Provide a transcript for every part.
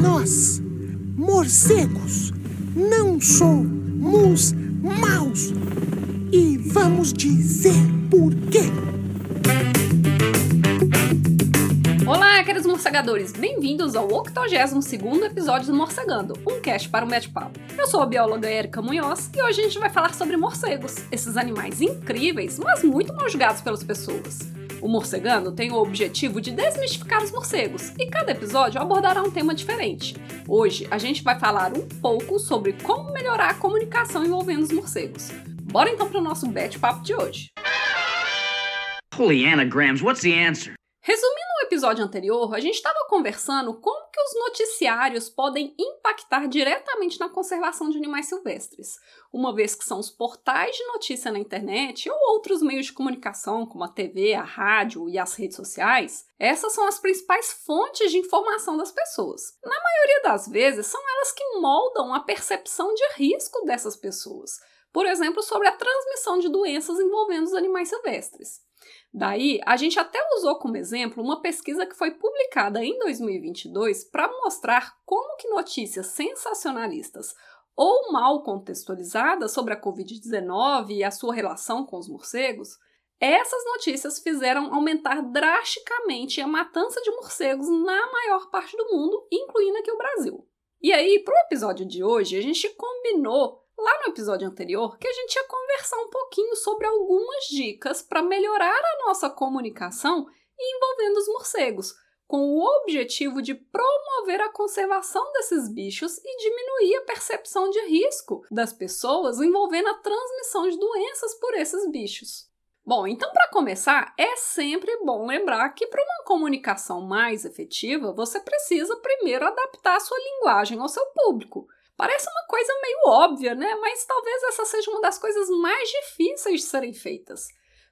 Nós, morcegos, não somos maus. E vamos dizer por quê. Olá, queridos morcegadores! Bem-vindos ao 82º episódio do Morcegando, um cast para o bate-papo. Eu sou a bióloga Erika Munhoz e hoje a gente vai falar sobre morcegos, esses animais incríveis, mas muito mal julgados pelas pessoas. O Morcegando tem o objetivo de desmistificar os morcegos e cada episódio abordará um tema diferente. Hoje a gente vai falar um pouco sobre como melhorar a comunicação envolvendo os morcegos. Bora então para o nosso bate-papo de hoje. Holy anagrams, what's the answer? Resumindo episódio anterior, a gente estava conversando como que os noticiários podem impactar diretamente na conservação de animais silvestres, uma vez que são os portais de notícia na internet ou outros meios de comunicação, como a TV, a rádio e as redes sociais, essas são as principais fontes de informação das pessoas. Na maioria das vezes, são elas que moldam a percepção de risco dessas pessoas, por exemplo, sobre a transmissão de doenças envolvendo os animais silvestres. Daí, a gente até usou como exemplo uma pesquisa que foi publicada em 2022 para mostrar como que notícias sensacionalistas ou mal contextualizadas sobre a Covid-19 e a sua relação com os morcegos, essas notícias fizeram aumentar drasticamente a matança de morcegos na maior parte do mundo, incluindo aqui o Brasil. E aí, para o episódio de hoje, a gente combinou lá no episódio anterior que a gente ia conversar um pouquinho sobre algumas dicas para melhorar a nossa comunicação envolvendo os morcegos, com o objetivo de promover a conservação desses bichos e diminuir a percepção de risco das pessoas envolvendo a transmissão de doenças por esses bichos. Bom, então para começar, é sempre bom lembrar que para uma comunicação mais efetiva, você precisa primeiro adaptar sua linguagem ao seu público. Parece uma coisa meio óbvia, né? Mas talvez essa seja uma das coisas mais difíceis de serem feitas.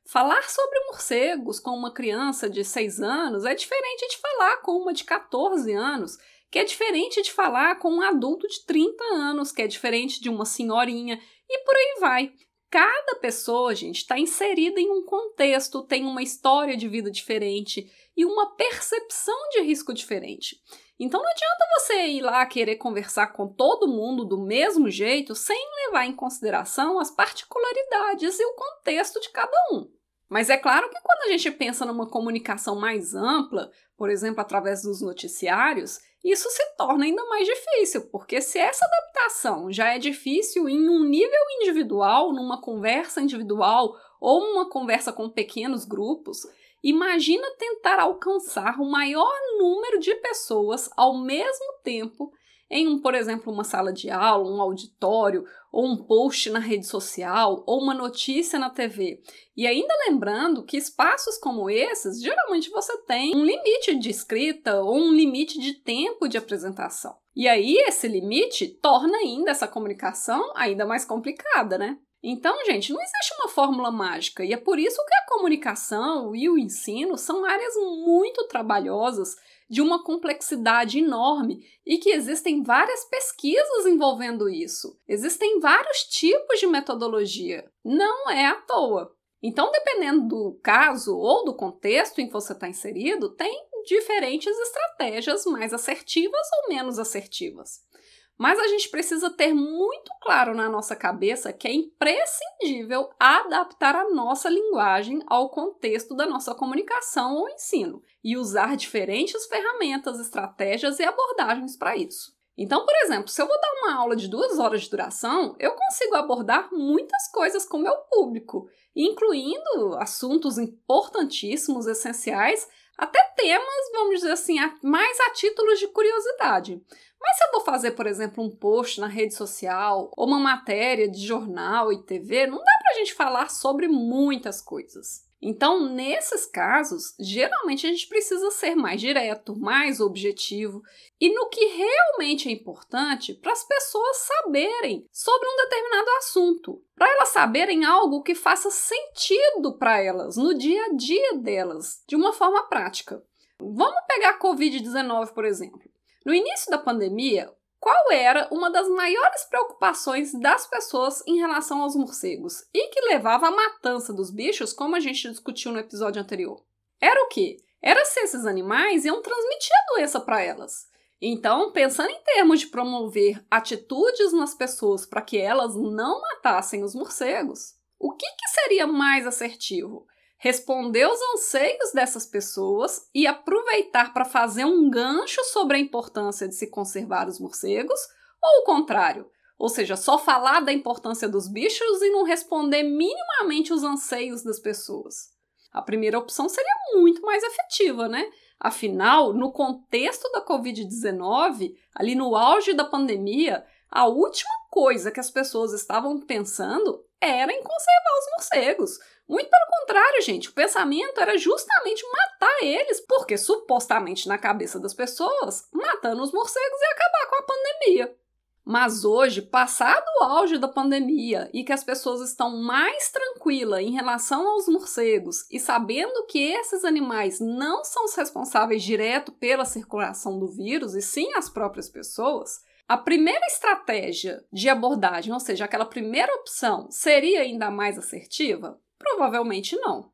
Falar sobre morcegos com uma criança de 6 anos é diferente de falar com uma de 14 anos, que é diferente de falar com um adulto de 30 anos, que é diferente de uma senhorinha, e por aí vai. Cada pessoa, gente, está inserida em um contexto, tem uma história de vida diferente e uma percepção de risco diferente. Então não adianta você ir lá querer conversar com todo mundo do mesmo jeito sem levar em consideração as particularidades e o contexto de cada um. Mas é claro que quando a gente pensa numa comunicação mais ampla, por exemplo, através dos noticiários, isso se torna ainda mais difícil, porque se essa adaptação já é difícil em um nível individual, numa conversa individual ou uma conversa com pequenos grupos, Imagina tentar alcançar o maior número de pessoas ao mesmo tempo em, um, por exemplo, uma sala de aula, um auditório, ou um post na rede social, ou uma notícia na TV. E ainda lembrando que espaços como esses, geralmente você tem um limite de escrita ou um limite de tempo de apresentação. E aí esse limite torna ainda essa comunicação ainda mais complicada, né? Então, gente, não existe uma fórmula mágica e é por isso que a comunicação e o ensino são áreas muito trabalhosas, de uma complexidade enorme e que existem várias pesquisas envolvendo isso. Existem vários tipos de metodologia. Não é à toa. Então, dependendo do caso ou do contexto em que você está inserido, tem diferentes estratégias mais assertivas ou menos assertivas. Mas a gente precisa ter muito claro na nossa cabeça que é imprescindível adaptar a nossa linguagem ao contexto da nossa comunicação ou ensino e usar diferentes ferramentas, estratégias e abordagens para isso. Então, por exemplo, se eu vou dar uma aula de duas horas de duração, eu consigo abordar muitas coisas com o meu público, incluindo assuntos importantíssimos, essenciais, até temas, vamos dizer assim, mais a títulos de curiosidade. Mas se eu vou fazer, por exemplo, um post na rede social ou uma matéria de jornal e TV, não dá para a gente falar sobre muitas coisas. Então, nesses casos, geralmente a gente precisa ser mais direto, mais objetivo e no que realmente é importante para as pessoas saberem sobre um determinado assunto, para elas saberem algo que faça sentido para elas no dia a dia delas, de uma forma prática. Vamos pegar a Covid-19, por exemplo. No início da pandemia, qual era uma das maiores preocupações das pessoas em relação aos morcegos e que levava à matança dos bichos, como a gente discutiu no episódio anterior? Era o quê? Era se esses animais iam transmitir a doença para elas. Então, pensando em termos de promover atitudes nas pessoas para que elas não matassem os morcegos, o que, que seria mais assertivo? Responder aos anseios dessas pessoas e aproveitar para fazer um gancho sobre a importância de se conservar os morcegos, ou o contrário, ou seja, só falar da importância dos bichos e não responder minimamente os anseios das pessoas. A primeira opção seria muito mais efetiva, né? Afinal, no contexto da Covid-19, ali no auge da pandemia, a última coisa que as pessoas estavam pensando era em conservar os morcegos. Muito pelo contrário, gente, o pensamento era justamente matar eles, porque supostamente na cabeça das pessoas, matando os morcegos ia acabar com a pandemia. Mas hoje, passado o auge da pandemia e que as pessoas estão mais tranquilas em relação aos morcegos e sabendo que esses animais não são os responsáveis direto pela circulação do vírus e sim as próprias pessoas, a primeira estratégia de abordagem, ou seja, aquela primeira opção, seria ainda mais assertiva? Provavelmente não.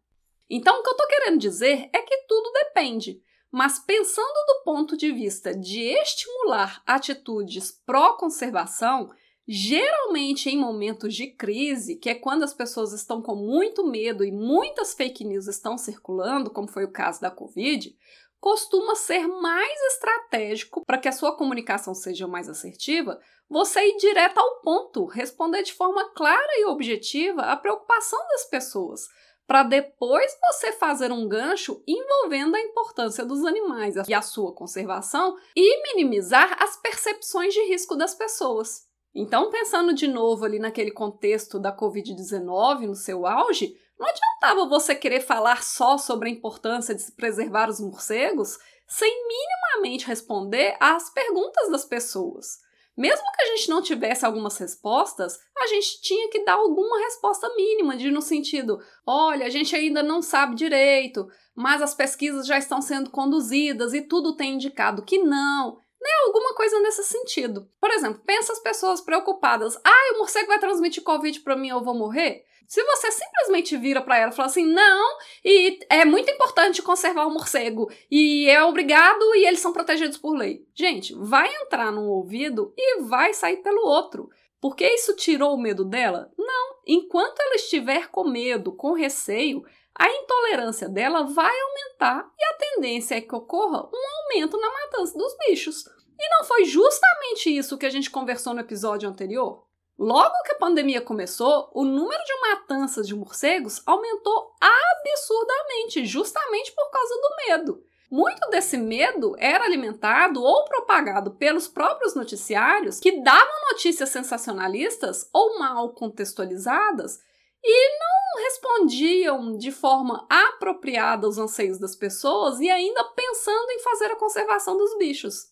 Então, o que eu estou querendo dizer é que tudo depende. Mas pensando do ponto de vista de estimular atitudes pró-conservação, geralmente em momentos de crise, que é quando as pessoas estão com muito medo e muitas fake news estão circulando, como foi o caso da Covid, costuma ser mais estratégico para que a sua comunicação seja mais assertiva, você ir direto ao ponto, responder de forma clara e objetiva a preocupação das pessoas, para depois você fazer um gancho envolvendo a importância dos animais e a sua conservação e minimizar as percepções de risco das pessoas. Então, pensando de novo ali naquele contexto da Covid-19 no seu auge, não adiantava você querer falar só sobre a importância de se preservar os morcegos sem minimamente responder às perguntas das pessoas. Mesmo que a gente não tivesse algumas respostas, a gente tinha que dar alguma resposta mínima, de no sentido: olha, a gente ainda não sabe direito, mas as pesquisas já estão sendo conduzidas e tudo tem indicado que não. Né, alguma coisa nesse sentido. Por exemplo, pensa as pessoas preocupadas: ah, o morcego vai transmitir Covid para mim, eu vou morrer? Se você simplesmente vira para ela e fala assim, não, e é muito importante conservar o morcego, e é obrigado e eles são protegidos por lei. Gente, vai entrar num ouvido e vai sair pelo outro. Porque isso tirou o medo dela? Não. Enquanto ela estiver com medo, com receio, a intolerância dela vai aumentar e a tendência é que ocorra um aumento na matança dos bichos. E não foi justamente isso que a gente conversou no episódio anterior? Logo que a pandemia começou, o número de matanças de morcegos aumentou absurdamente, justamente por causa do medo. Muito desse medo era alimentado ou propagado pelos próprios noticiários que davam notícias sensacionalistas ou mal contextualizadas e não respondiam de forma apropriada aos anseios das pessoas e ainda pensando em fazer a conservação dos bichos.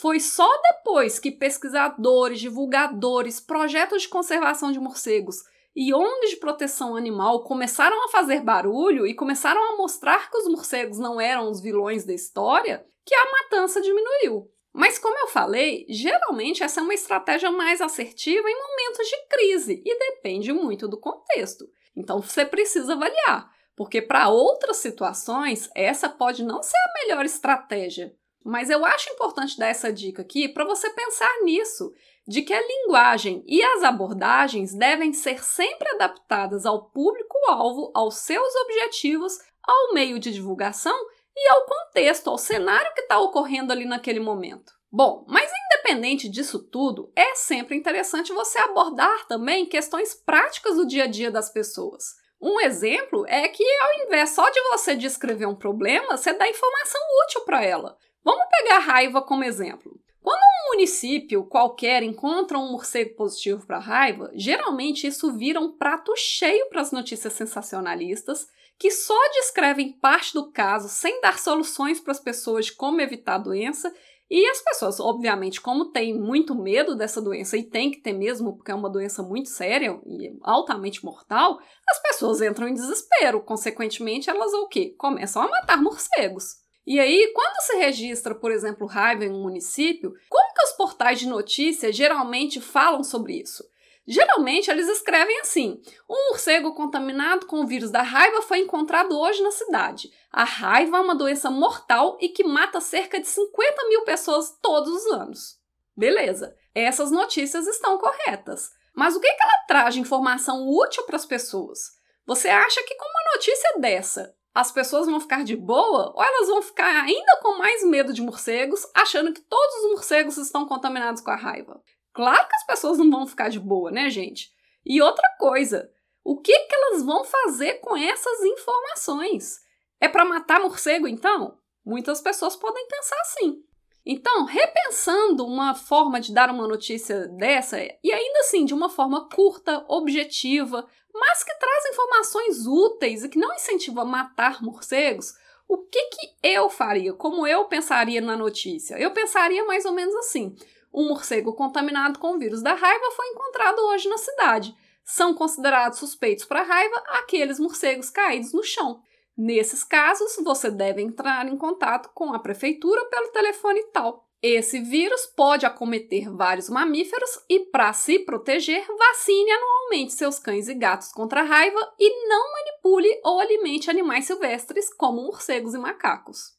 Foi só depois que pesquisadores, divulgadores, projetos de conservação de morcegos e ONGs de proteção animal começaram a fazer barulho e começaram a mostrar que os morcegos não eram os vilões da história, que a matança diminuiu. Mas, como eu falei, geralmente essa é uma estratégia mais assertiva em momentos de crise e depende muito do contexto. Então você precisa avaliar, porque para outras situações essa pode não ser a melhor estratégia. Mas eu acho importante dar essa dica aqui para você pensar nisso, de que a linguagem e as abordagens devem ser sempre adaptadas ao público-alvo, aos seus objetivos, ao meio de divulgação e ao contexto, ao cenário que está ocorrendo ali naquele momento. Bom, mas independente disso tudo, é sempre interessante você abordar também questões práticas do dia a dia das pessoas. Um exemplo é que ao invés só de você descrever um problema, você dá informação útil para ela. Vamos pegar a raiva como exemplo. Quando um município qualquer encontra um morcego positivo para raiva, geralmente isso vira um prato cheio para as notícias sensacionalistas que só descrevem parte do caso sem dar soluções para as pessoas de como evitar a doença. E as pessoas, obviamente, como têm muito medo dessa doença e tem que ter mesmo, porque é uma doença muito séria e altamente mortal, as pessoas entram em desespero. Consequentemente, elas o quê? Começam a matar morcegos. E aí, quando se registra, por exemplo, raiva em um município, como que os portais de notícia geralmente falam sobre isso? Geralmente eles escrevem assim: um morcego contaminado com o vírus da raiva foi encontrado hoje na cidade. A raiva é uma doença mortal e que mata cerca de 50 mil pessoas todos os anos. Beleza, essas notícias estão corretas. Mas o que, que ela traz de informação útil para as pessoas? Você acha que com uma notícia dessa as pessoas vão ficar de boa ou elas vão ficar ainda com mais medo de morcegos, achando que todos os morcegos estão contaminados com a raiva? Claro que as pessoas não vão ficar de boa, né, gente? E outra coisa, o que, que elas vão fazer com essas informações? É para matar morcego, então? Muitas pessoas podem pensar assim. Então, repensando uma forma de dar uma notícia dessa, e ainda assim de uma forma curta, objetiva, mas que traz informações úteis e que não incentiva a matar morcegos, o que, que eu faria? Como eu pensaria na notícia? Eu pensaria mais ou menos assim: um morcego contaminado com o vírus da raiva foi encontrado hoje na cidade. São considerados suspeitos para raiva aqueles morcegos caídos no chão. Nesses casos, você deve entrar em contato com a prefeitura pelo telefone tal. Esse vírus pode acometer vários mamíferos e, para se proteger, vacine anualmente seus cães e gatos contra a raiva e não manipule ou alimente animais silvestres como morcegos e macacos.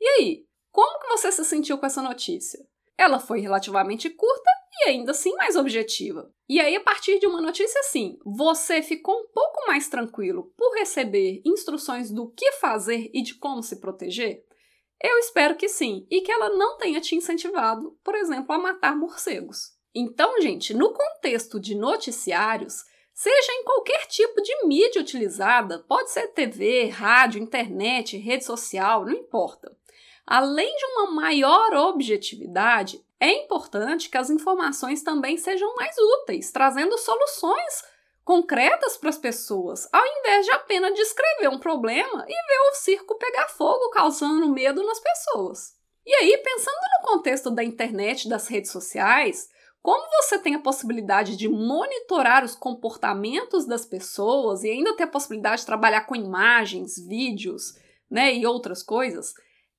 E aí, como que você se sentiu com essa notícia? Ela foi relativamente curta e ainda assim mais objetiva. E aí, a partir de uma notícia assim, você ficou um pouco mais tranquilo por receber instruções do que fazer e de como se proteger? Eu espero que sim, e que ela não tenha te incentivado, por exemplo, a matar morcegos. Então, gente, no contexto de noticiários, seja em qualquer tipo de mídia utilizada, pode ser TV, rádio, internet, rede social, não importa. Além de uma maior objetividade, é importante que as informações também sejam mais úteis, trazendo soluções concretas para as pessoas, ao invés de apenas descrever um problema e ver o circo pegar fogo, causando medo nas pessoas. E aí, pensando no contexto da internet, das redes sociais, como você tem a possibilidade de monitorar os comportamentos das pessoas e ainda ter a possibilidade de trabalhar com imagens, vídeos, né, e outras coisas,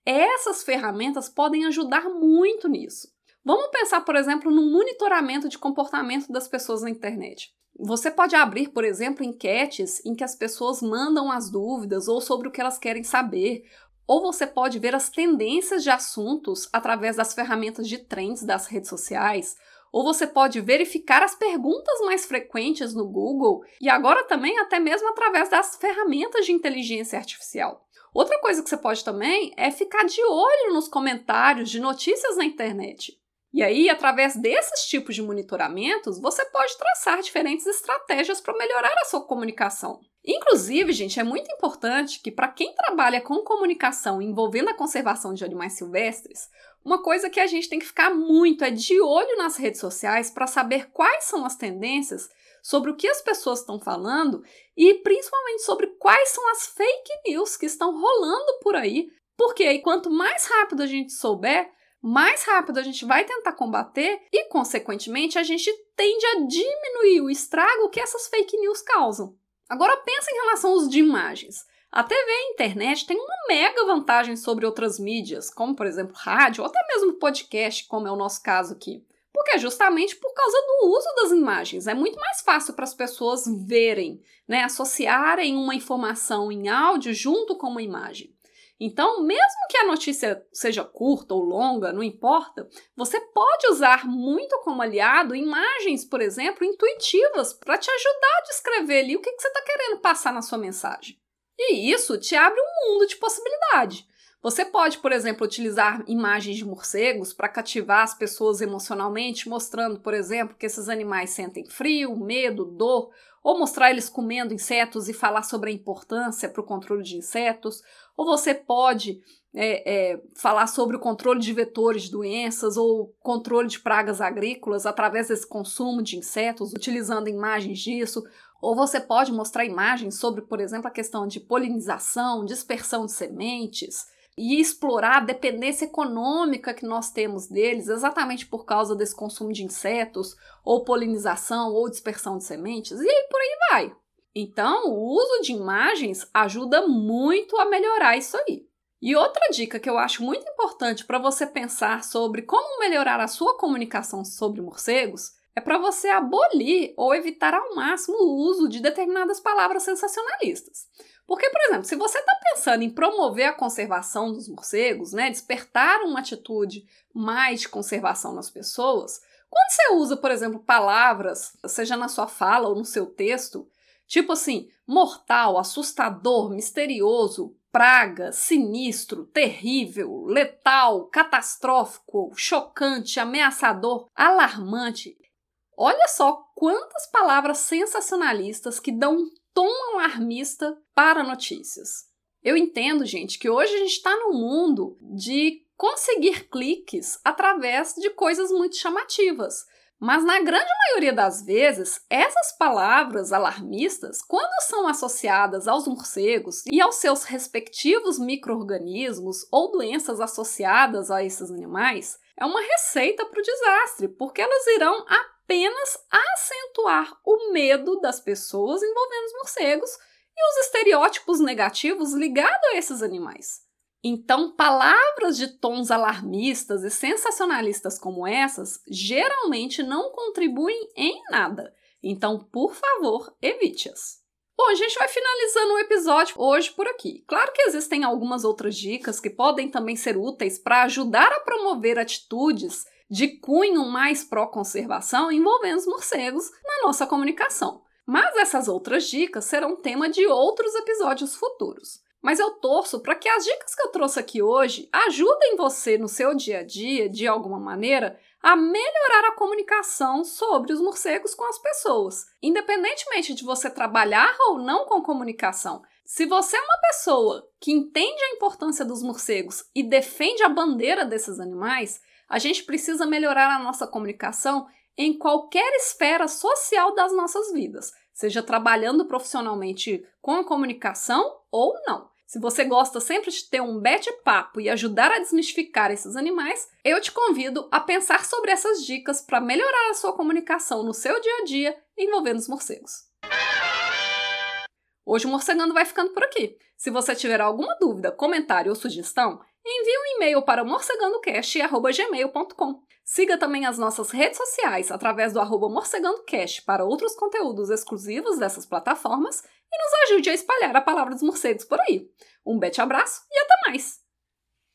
essas ferramentas podem ajudar muito nisso. Vamos pensar, por exemplo, no monitoramento de comportamento das pessoas na internet. Você pode abrir, por exemplo, enquetes em que as pessoas mandam as dúvidas ou sobre o que elas querem saber, ou você pode ver as tendências de assuntos através das ferramentas de trends das redes sociais, ou você pode verificar as perguntas mais frequentes no Google e agora também até mesmo através das ferramentas de inteligência artificial. Outra coisa que você pode também é ficar de olho nos comentários de notícias na internet. E aí, através desses tipos de monitoramentos, você pode traçar diferentes estratégias para melhorar a sua comunicação. Inclusive, gente, é muito importante que para quem trabalha com comunicação envolvendo a conservação de animais silvestres, uma coisa que a gente tem que ficar muito é de olho nas redes sociais para saber quais são as tendências sobre o que as pessoas estão falando e principalmente sobre quais são as fake news que estão rolando por aí, porque aí quanto mais rápido a gente souber, mais rápido a gente vai tentar combater e, consequentemente, a gente tende a diminuir o estrago que essas fake news causam. Agora pensa em relação ao uso de imagens. A TV e a internet têm uma mega vantagem sobre outras mídias, como por exemplo rádio ou até mesmo podcast, como é o nosso caso aqui. Porque é justamente por causa do uso das imagens. É muito mais fácil para as pessoas verem, né, associarem uma informação em áudio junto com uma imagem. Então, mesmo que a notícia seja curta ou longa, não importa, você pode usar muito como aliado imagens, por exemplo, intuitivas para te ajudar a descrever ali o que, que você está querendo passar na sua mensagem. E isso te abre um mundo de possibilidade. Você pode, por exemplo, utilizar imagens de morcegos para cativar as pessoas emocionalmente, mostrando, por exemplo, que esses animais sentem frio, medo, dor, ou mostrar eles comendo insetos e falar sobre a importância para o controle de insetos, ou você pode é, é, falar sobre o controle de vetores de doenças ou controle de pragas agrícolas através desse consumo de insetos, utilizando imagens disso, ou você pode mostrar imagens sobre, por exemplo, a questão de polinização, dispersão de sementes e explorar a dependência econômica que nós temos deles, exatamente por causa desse consumo de insetos, ou polinização, ou dispersão de sementes, e aí por aí vai. Então, o uso de imagens ajuda muito a melhorar isso aí. E outra dica que eu acho muito importante para você pensar sobre como melhorar a sua comunicação sobre morcegos é para você abolir ou evitar ao máximo o uso de determinadas palavras sensacionalistas. Porque, por exemplo, se você está pensando em promover a conservação dos morcegos, né, despertar uma atitude mais de conservação nas pessoas, quando você usa, por exemplo, palavras, seja na sua fala ou no seu texto, tipo assim, mortal, assustador, misterioso, praga, sinistro, terrível, letal, catastrófico, chocante, ameaçador, alarmante. Olha só quantas palavras sensacionalistas que dão um tom alarmista para notícias. Eu entendo, gente, que hoje a gente está num mundo de conseguir cliques através de coisas muito chamativas. Mas na grande maioria das vezes, essas palavras alarmistas, quando são associadas aos morcegos e aos seus respectivos micro-organismos ou doenças associadas a esses animais, é uma receita para o desastre, porque elas irão apenas acentuar o medo das pessoas envolvendo os morcegos e os estereótipos negativos ligados a esses animais. Então, palavras de tons alarmistas e sensacionalistas como essas geralmente não contribuem em nada. Então, por favor, evite-as. Bom, a gente vai finalizando o episódio hoje por aqui. Claro que existem algumas outras dicas que podem também ser úteis para ajudar a promover atitudes de cunho mais pró-conservação envolvendo os morcegos na nossa comunicação. Mas essas outras dicas serão tema de outros episódios futuros. Mas eu torço para que as dicas que eu trouxe aqui hoje ajudem você no seu dia a dia, de alguma maneira, a melhorar a comunicação sobre os morcegos com as pessoas, independentemente de você trabalhar ou não com comunicação. Se você é uma pessoa que entende a importância dos morcegos e defende a bandeira desses animais, a gente precisa melhorar a nossa comunicação em qualquer esfera social das nossas vidas, seja trabalhando profissionalmente com a comunicação ou não. Se você gosta sempre de ter um bate-papo e ajudar a desmistificar esses animais, eu te convido a pensar sobre essas dicas para melhorar a sua comunicação no seu dia a dia envolvendo os morcegos. Hoje o Morcegando vai ficando por aqui. Se você tiver alguma dúvida, comentário ou sugestão, envie um e-mail para morcegandocast.gmail.com. Siga também as nossas redes sociais através do arroba morcegandocast para outros conteúdos exclusivos dessas plataformas e nos ajude a espalhar a palavra dos morcegos por aí. Um bete abraço e até mais!